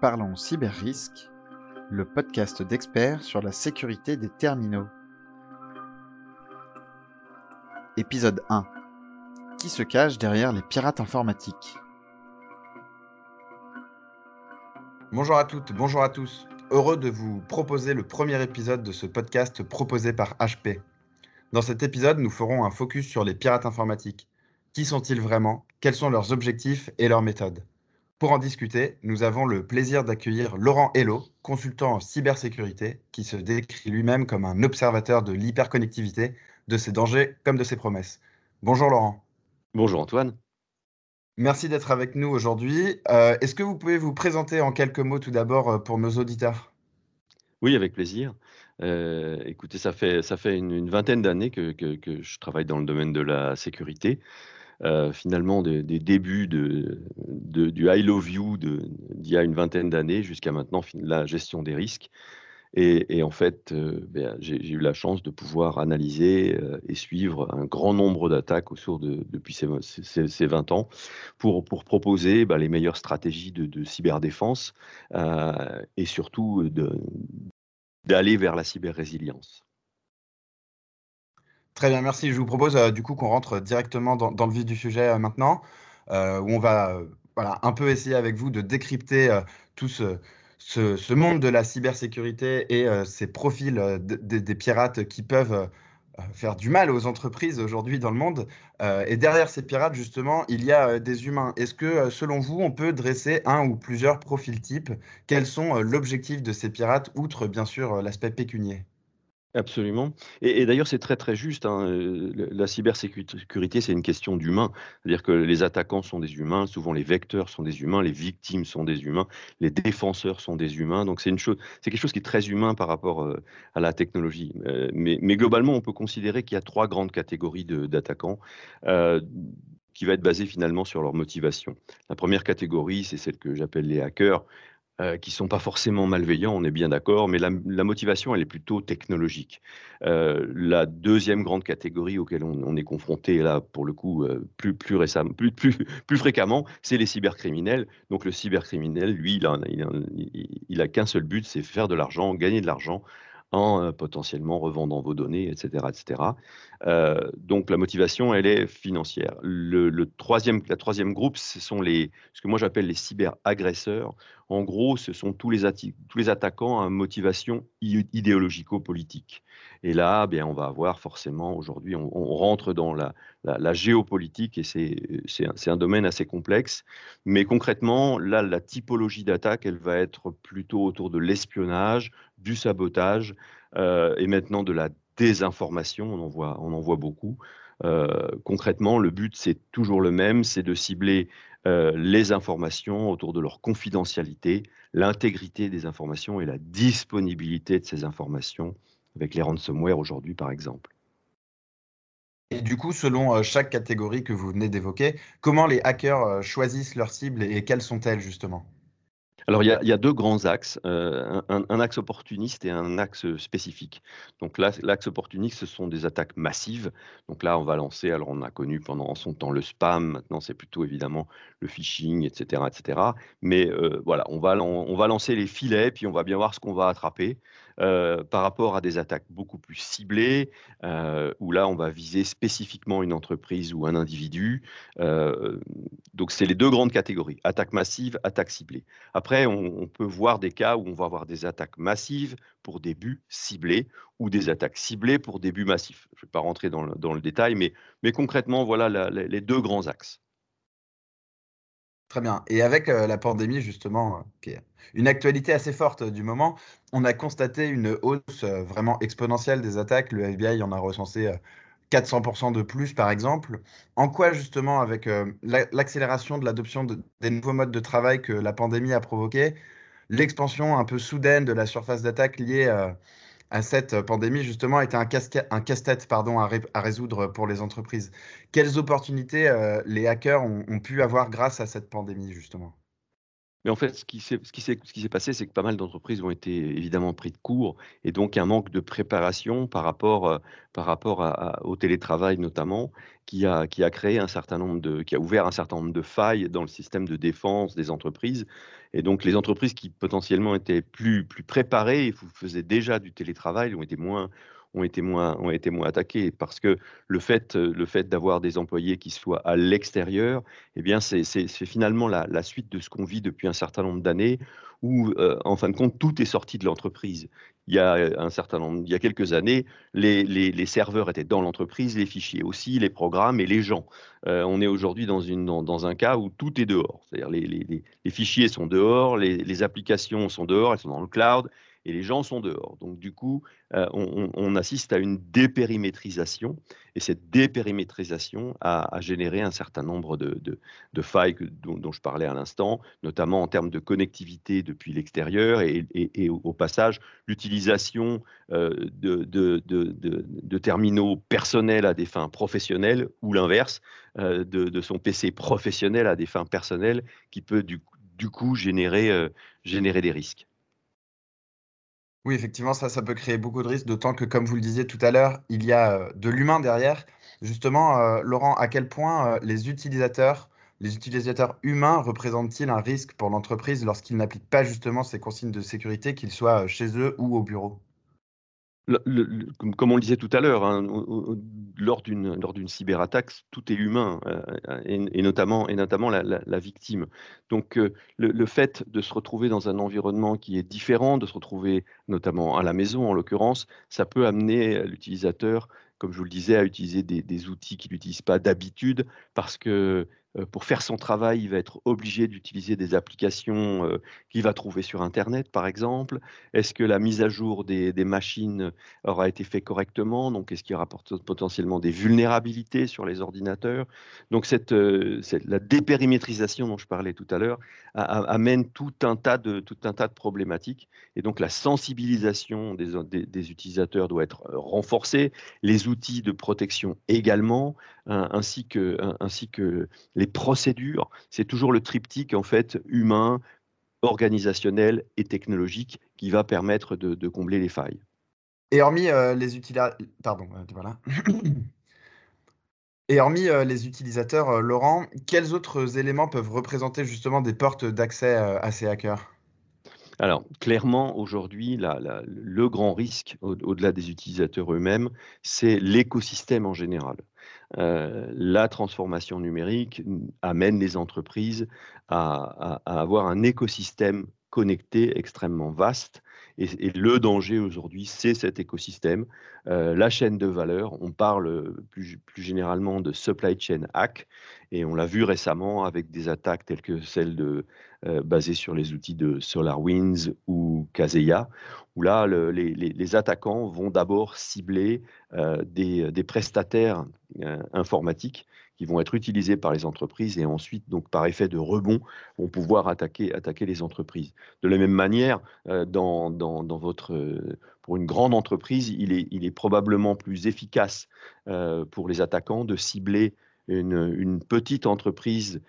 Parlons Cyber-Risque, le podcast d'experts sur la sécurité des terminaux. Épisode 1. Qui se cache derrière les pirates informatiques? Bonjour à toutes, bonjour à tous. Heureux de vous proposer le premier épisode de ce podcast proposé par HP. Dans cet épisode, nous ferons un focus sur les pirates informatiques. Qui sont-ils vraiment? Quels sont leurs objectifs et leurs méthodes? Pour en discuter, nous avons le plaisir d'accueillir Laurent Hello, consultant en cybersécurité, qui se décrit lui-même comme un observateur de l'hyperconnectivité, de ses dangers comme de ses promesses. Bonjour Laurent. Bonjour Antoine. Merci d'être avec nous aujourd'hui. Euh, est-ce que vous pouvez vous présenter en quelques mots tout d'abord euh, pour nos auditeurs? Oui, avec plaisir. Euh, écoutez, ça fait, ça fait une, vingtaine d'années que, que, je travaille dans le domaine de la sécurité. Euh, finalement des, débuts du I love you d'il y a une vingtaine d'années jusqu'à maintenant la gestion des risques. Et, en fait, euh, ben, j'ai eu la chance de pouvoir analyser euh, et suivre un grand nombre d'attaques au cours de, depuis ces, ces, 20 ans pour, pour proposer ben, les meilleures stratégies de, de cyberdéfense et surtout d'aller vers la cyber-résilience. Très bien, merci. Je vous propose euh, du coup qu'on rentre directement dans, le vif du sujet euh, maintenant, euh, où on va voilà, un peu essayer avec vous de décrypter tout ce, ce, monde de la cybersécurité et ces profils des pirates qui peuvent faire du mal aux entreprises aujourd'hui dans le monde. et derrière ces pirates, justement, il y a des humains. Est-ce que, selon vous, on peut dresser un ou plusieurs profils types? Quels sont l'objectif de ces pirates, outre bien sûr l'aspect pécunier? Absolument. Et, d'ailleurs, c'est très très juste. Hein, euh, la cybersécurité, c'est une question d'humain. C'est-à-dire que les attaquants sont des humains, souvent les vecteurs sont des humains, les victimes sont des humains, les défenseurs sont des humains. Donc c'est une chose, c'est quelque chose qui est très humain par rapport euh, à la technologie. Euh, mais, globalement, on peut considérer qu'il y a trois grandes catégories d'attaquants. qui va être basée finalement sur leur motivation. La première catégorie, c'est celle que j'appelle les hackers, euh, qui ne sont pas forcément malveillants, on est bien d'accord, mais la, motivation, elle est plutôt technologique. Euh, la deuxième grande catégorie auquel on, est confronté, là, pour le coup, euh, plus, récemment, plus fréquemment, c'est les cybercriminels. Donc le cybercriminel, lui, il a, il a qu'un seul but, c'est faire de l'argent, gagner de l'argent en potentiellement revendant vos données, etc. etc. donc la motivation, elle est financière. Le, troisième, la troisième groupe, ce sont les, ce que moi j'appelle les cyberagresseurs. En gros, ce sont tous les, tous les attaquants à motivation idéologico-politique. Et là, bien, on va avoir forcément, aujourd'hui, on, rentre dans la, géopolitique et c'est un, domaine assez complexe. Mais concrètement, là, la typologie d'attaque, elle va être plutôt autour de l'espionnage, du sabotage euh, et maintenant de la désinformation. On en voit, on en voit beaucoup. Euh, concrètement, le but, c'est toujours le même, c'est de cibler euh, les informations autour de leur confidentialité, l'intégrité des informations et la disponibilité de ces informations, avec les ransomware aujourd'hui, par exemple. Et du coup, selon chaque catégorie que vous venez d'évoquer, comment les hackers choisissent leurs cibles et quelles sont-elles justement? Alors, il y, a, deux grands axes, euh, un, axe opportuniste et un axe spécifique. Donc, l'axe opportuniste, ce sont des attaques massives. Donc là, on va lancer, alors on a connu pendant son temps le spam, maintenant c'est plutôt évidemment le phishing, etc. etc. Mais euh, voilà, on va, on va lancer les filets, puis on va bien voir ce qu'on va attraper. Euh, par rapport à des attaques beaucoup plus ciblées, euh, où là, on va viser spécifiquement une entreprise ou un individu. Euh, donc, c'est les deux grandes catégories, attaque massive, attaque ciblée. Après, on, peut voir des cas où on va avoir des attaques massives pour des buts ciblés ou des attaques ciblées pour des buts massifs. Je ne vais pas rentrer dans le, détail, mais, mais concrètement, voilà les deux grands axes. Très bien. Et avec la pandémie, justement, qui est une actualité assez forte du moment, on a constaté une hausse vraiment exponentielle des attaques. Le FBI en a recensé 400% de plus, par exemple. En quoi, justement, avec l'accélération de l'adoption des nouveaux modes de travail que la pandémie a provoqué, l'expansion un peu soudaine de la surface d'attaque liée à cette pandémie, justement, était un casse-tête à, résoudre pour les entreprises. Quelles opportunités euh, les hackers ont, pu avoir grâce à cette pandémie, justement? Mais en fait, ce qui s'est passé, c'est que pas mal d'entreprises ont été évidemment pris de court et donc un manque de préparation par rapport, à au télétravail notamment, qui a qui a créé un certain nombre de qui a ouvert un certain nombre de failles dans le système de défense des entreprises et donc les entreprises qui potentiellement étaient plus préparées et faisaient déjà du télétravail ont été moins ont été moins ont été moins attaqués parce que le fait, le fait d'avoir des employés qui soient à l'extérieur, eh bien, c'est finalement la la suite de ce qu'on vit depuis un certain nombre d'années où, heu, en fin de compte, tout est sorti de l'entreprise. Il y a, un certain nombre il y a quelques années, les les les serveurs étaient dans l'entreprise, les fichiers aussi, les programmes et les gens. On est aujourd'hui dans dans dans un cas où tout est dehors. C'est-à-dire les les fichiers sont dehors, les applications sont dehors, elles sont dans le cloud et les gens sont dehors. Donc du coup, euh, on, assiste à une dépérimétrisation et cette dépérimétrisation a, généré un certain nombre de, failles dont, je parlais à l'instant, notamment en termes de connectivité depuis l'extérieur et, au, passage l'utilisation euh, de, terminaux personnels à des fins professionnelles ou l'inverse, euh, de, son PC professionnel à des fins personnelles qui peut du, coup générer, générer des risques. Oui, effectivement, ça, peut créer beaucoup de risques, d'autant que, comme vous le disiez tout à l'heure, il y a de l'humain derrière. Justement, Laurent, à quel point les utilisateurs, les utilisateurs humains représentent-ils un risque pour l'entreprise lorsqu'ils n'appliquent pas justement ces consignes de sécurité, qu'ils soient chez eux ou au bureau? Comme on le disait tout à l'heure, hein, lors d'une cyberattaque, tout est humain euh, et, notamment et notamment la, victime. Donc euh, le, fait de se retrouver dans un environnement qui est différent, de se retrouver notamment à la maison en l'occurrence, ça peut amener l'utilisateur, comme je vous le disais, à utiliser des, des outils qu'il n'utilise pas d'habitude parce que pour faire son travail, il va être obligé d'utiliser des applications euh, qu'il va trouver sur Internet, par exemple. Est-ce que la mise à jour des, machines aura été faite correctement? Donc, est-ce qu'il y aura potentiellement des vulnérabilités sur les ordinateurs? Donc, cette, euh, la dépérimétrisation dont je parlais tout à l'heure amène tout un, tas de, tout un tas de problématiques. Et donc, la sensibilisation des, des utilisateurs doit être renforcée, les outils de protection également, ainsi que, ainsi que les procédures. C'est toujours le triptyque en fait humain, organisationnel et technologique qui va permettre de, combler les failles. Et hormis euh, les utilisateurs, pardon, euh, voilà. Et hormis euh, les utilisateurs, Laurent, quels autres éléments peuvent représenter justement des portes d'accès à ces hackers? Alors, clairement, aujourd'hui, le grand risque, au-delà des utilisateurs eux-mêmes, c'est l'écosystème en général. Euh, la transformation numérique amène les entreprises à, avoir un écosystème connecté extrêmement vaste. Et, le danger aujourd'hui, c'est cet écosystème, euh, la chaîne de valeur. On parle plus, plus, généralement de supply chain hack, et on l'a vu récemment avec des attaques telles que celles de, euh, basées sur les outils de SolarWinds ou Kaseya, où là, les, attaquants vont d'abord cibler euh, des, prestataires informatiques qui vont être utilisés par les entreprises et ensuite, donc par effet de rebond, vont pouvoir attaquer, attaquer les entreprises. De la même manière, euh, dans, dans, dans, votre, euh, pour une grande entreprise, il est, il est probablement plus efficace euh, pour les attaquants de cibler une, une, petite entreprise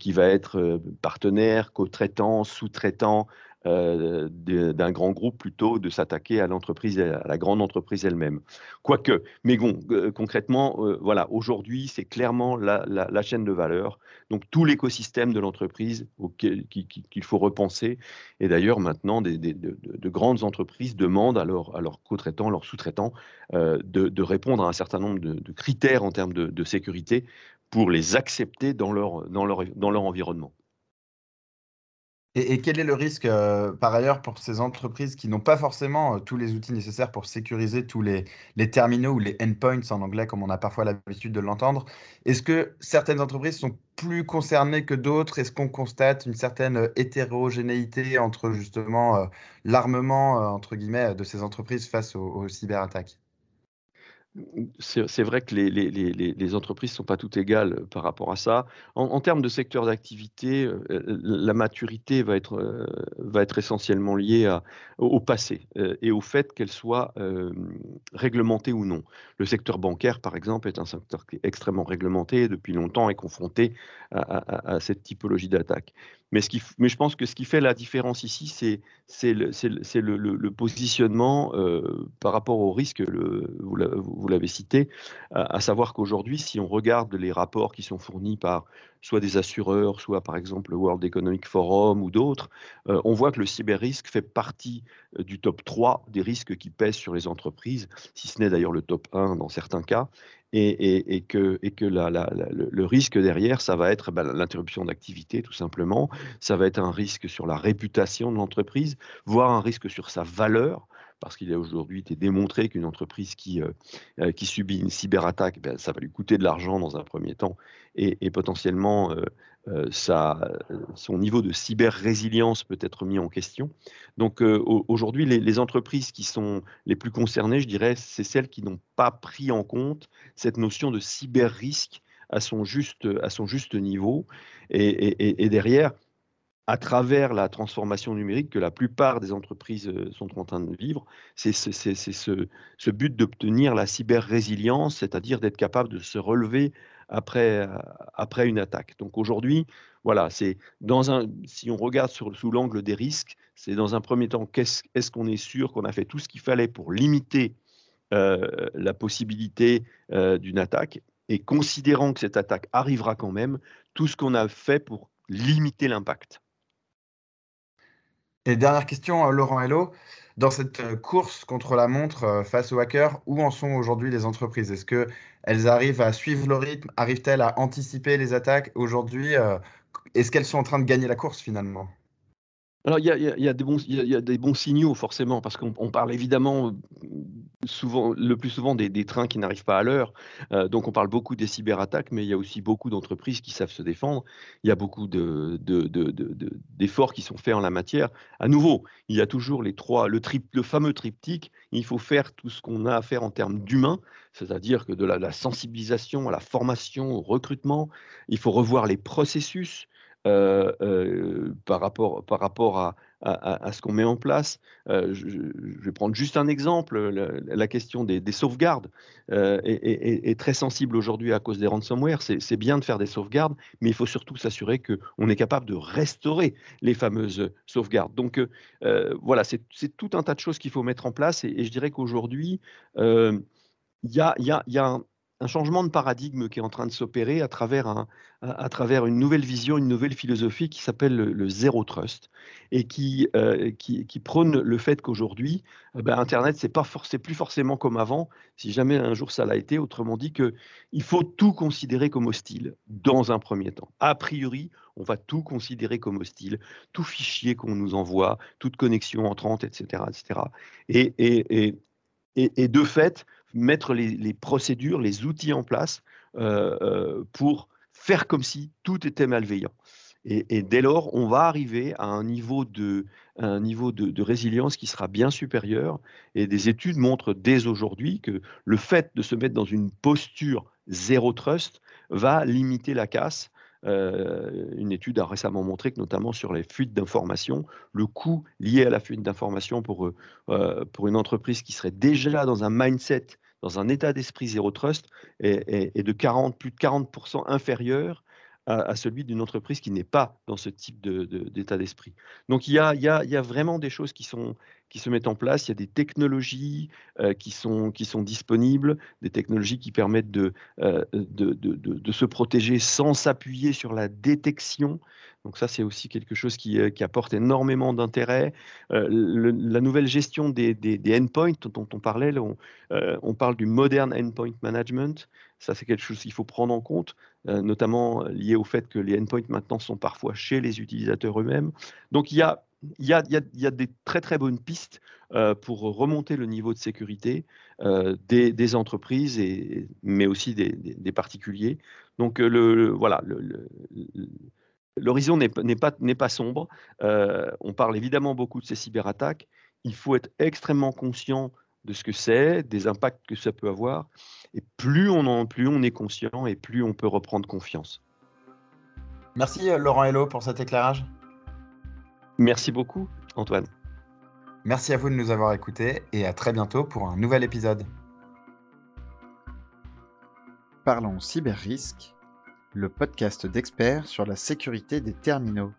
qui va être partenaire, co-traitant, sous-traitant, euh, d'un grand groupe plutôt de s'attaquer à l'entreprise, à la grande entreprise elle-même. Quoique, mais bon, euh, concrètement, euh, voilà, aujourd'hui, c'est clairement la, chaîne de valeur, donc tout l'écosystème de l'entreprise qu'il faut repenser. Et d'ailleurs, maintenant, des, de, grandes entreprises demandent à leurs co-traitants, leurs sous-traitants, de, répondre à un certain nombre de, critères en termes de, sécurité pour les accepter dans leur, dans leur, dans leur environnement. Et, quel est le risque, euh, par ailleurs, pour ces entreprises qui n'ont pas forcément euh, tous les outils nécessaires pour sécuriser tous les, les terminaux ou les endpoints en anglais, comme on a parfois l'habitude de l'entendre? Est-ce que certaines entreprises sont plus concernées que d'autres? Est-ce qu'on constate une certaine euh, hétérogénéité entre justement l'armement, entre guillemets, de ces entreprises face aux cyberattaques? C'est vrai que les, entreprises ne sont pas toutes égales euh, par rapport à ça. En, termes de secteur d'activité, euh, la maturité va être, euh, essentiellement liée au, passé et au fait qu'elle soit réglementée ou non. Le secteur bancaire, par exemple, est un secteur est extrêmement réglementé depuis longtemps et confronté à, cette typologie d'attaque. Mais, ce qui, mais je pense que ce qui fait la différence ici, c'est le, le, positionnement euh, par rapport au risque, vous l'avez cité, à, savoir qu'aujourd'hui, si on regarde les rapports qui sont fournis par soit des assureurs, soit par exemple le World Economic Forum ou d'autres, euh, on voit que le cyber-risque fait partie euh, du top 3 des risques qui pèsent sur les entreprises, si ce n'est d'ailleurs le top 1 dans certains cas et, que, le, risque derrière, ça va être bah, l'interruption d'activité tout simplement, ça va être un risque sur la réputation de l'entreprise, voire un risque sur sa valeur, parce qu'il a aujourd'hui été démontré qu'une entreprise qui, euh, euh, subit une cyberattaque, ben, ça va lui coûter de l'argent dans un premier temps et, potentiellement euh, euh, son niveau de cyber-résilience peut être mis en question. Donc euh, aujourd'hui, les, entreprises qui sont les plus concernées, je dirais, c'est celles qui n'ont pas pris en compte cette notion de cyber-risque à son juste, à son juste niveau. Et, derrière, à travers la transformation numérique que la plupart des entreprises euh, sont en train de vivre, c'est ce, ce, but d'obtenir la cyber-résilience, c'est-à-dire d'être capable de se relever après, euh, après une attaque. Donc aujourd'hui, voilà, c'est dans un, si on regarde sous l'angle des risques, c'est dans un premier temps, est-ce qu'on est sûr qu'on a fait tout ce qu'il fallait pour limiter euh, la possibilité euh, d'une attaque? Et considérant que cette attaque arrivera quand même, tout ce qu'on a fait pour limiter l'impact. Et dernière question, Laurent Hello. Dans cette course contre la montre face aux hackers, où en sont aujourd'hui les entreprises? Est-ce qu'elles arrivent à suivre le rythme Arrivent-elles à anticiper les attaques? Aujourd'hui, euh, est-ce qu'elles sont en train de gagner la course finalement? Alors, il y il y a des bons signaux, forcément, parce qu'on parle évidemment le plus souvent des, trains qui n'arrivent pas à l'heure. Euh, donc, on parle beaucoup des cyberattaques, mais il y a aussi beaucoup d'entreprises qui savent se défendre. Il y a beaucoup d'efforts qui sont faits en la matière. À nouveau, il y a toujours les trois, le, fameux triptyque. Il faut faire tout ce qu'on a à faire en termes d'humain, c'est-à-dire que de la, sensibilisation à la formation, au recrutement. Il faut revoir les processus. Euh, euh, par rapport à, à, ce qu'on met en place. Euh, je, vais prendre juste un exemple. La, question des, sauvegardes est, très sensible aujourd'hui à cause des ransomware. C'est bien de faire des sauvegardes, mais il faut surtout s'assurer qu'on est capable de restaurer les fameuses sauvegardes. Donc voilà, c'est tout un tas de choses qu'il faut mettre en place. Et, je dirais qu'aujourd'hui, il y, a, y a un, un changement de paradigme qui est en train de s'opérer à travers, à, travers une nouvelle vision, une nouvelle philosophie qui s'appelle le, zéro trust et qui, euh, qui, qui, prône le fait qu'aujourd'hui, euh, ben, Internet, c'est pas plus forcément comme avant, si jamais un jour ça l'a été. Autrement dit, qu'il faut tout considérer comme hostile dans un premier temps. A priori, on va tout considérer comme hostile, tout fichier qu'on nous envoie, toute connexion entrante, etc. etc. Et, et, et, et, de fait, mettre les, procédures, les outils en place euh, euh, pour faire comme si tout était malveillant. Et, dès lors, on va arriver à un niveau, de, résilience qui sera bien supérieur. Et des études montrent dès aujourd'hui que le fait de se mettre dans une posture zéro trust va limiter la casse euh, une étude a récemment montré que notamment sur les fuites d'informations, le coût lié à la fuite d'informations pour une entreprise qui serait déjà dans un mindset, dans un état d'esprit zéro trust, est, de 40, plus de 40% inférieur à, celui d'une entreprise qui n'est pas dans ce type d'état d'esprit. Donc il y, a, il, y a, il y a, vraiment des choses qui, sont, qui se mettent en place, il y a des technologies euh, qui, sont, qui sont disponibles, des technologies qui permettent de, euh, de, de, de, se protéger sans s'appuyer sur la détection. Donc ça, c'est aussi quelque chose qui, euh, qui apporte énormément d'intérêt. la nouvelle gestion des, des, endpoints dont on parlait, on, on parle du modern endpoint management. Ça, c'est quelque chose qu'il faut prendre en compte, notamment lié au fait que les endpoints maintenant sont parfois chez les utilisateurs eux-mêmes. Donc, il y a, il y, a, des très très bonnes pistes euh, pour remonter le niveau de sécurité des, entreprises, et, mais aussi des, particuliers. Donc, le, voilà, l'horizon n'est pas, sombre. on parle évidemment beaucoup de ces cyberattaques. Il faut être extrêmement conscient de ce que c'est, des impacts que ça peut avoir. Et plus on en, plus on est conscient et plus on peut reprendre confiance. Merci euh, Laurent Hello pour cet éclairage. Merci beaucoup Antoine. Merci à vous de nous avoir écoutés et à très bientôt pour un nouvel épisode. Parlons cyber risque, le podcast d'experts sur la sécurité des terminaux.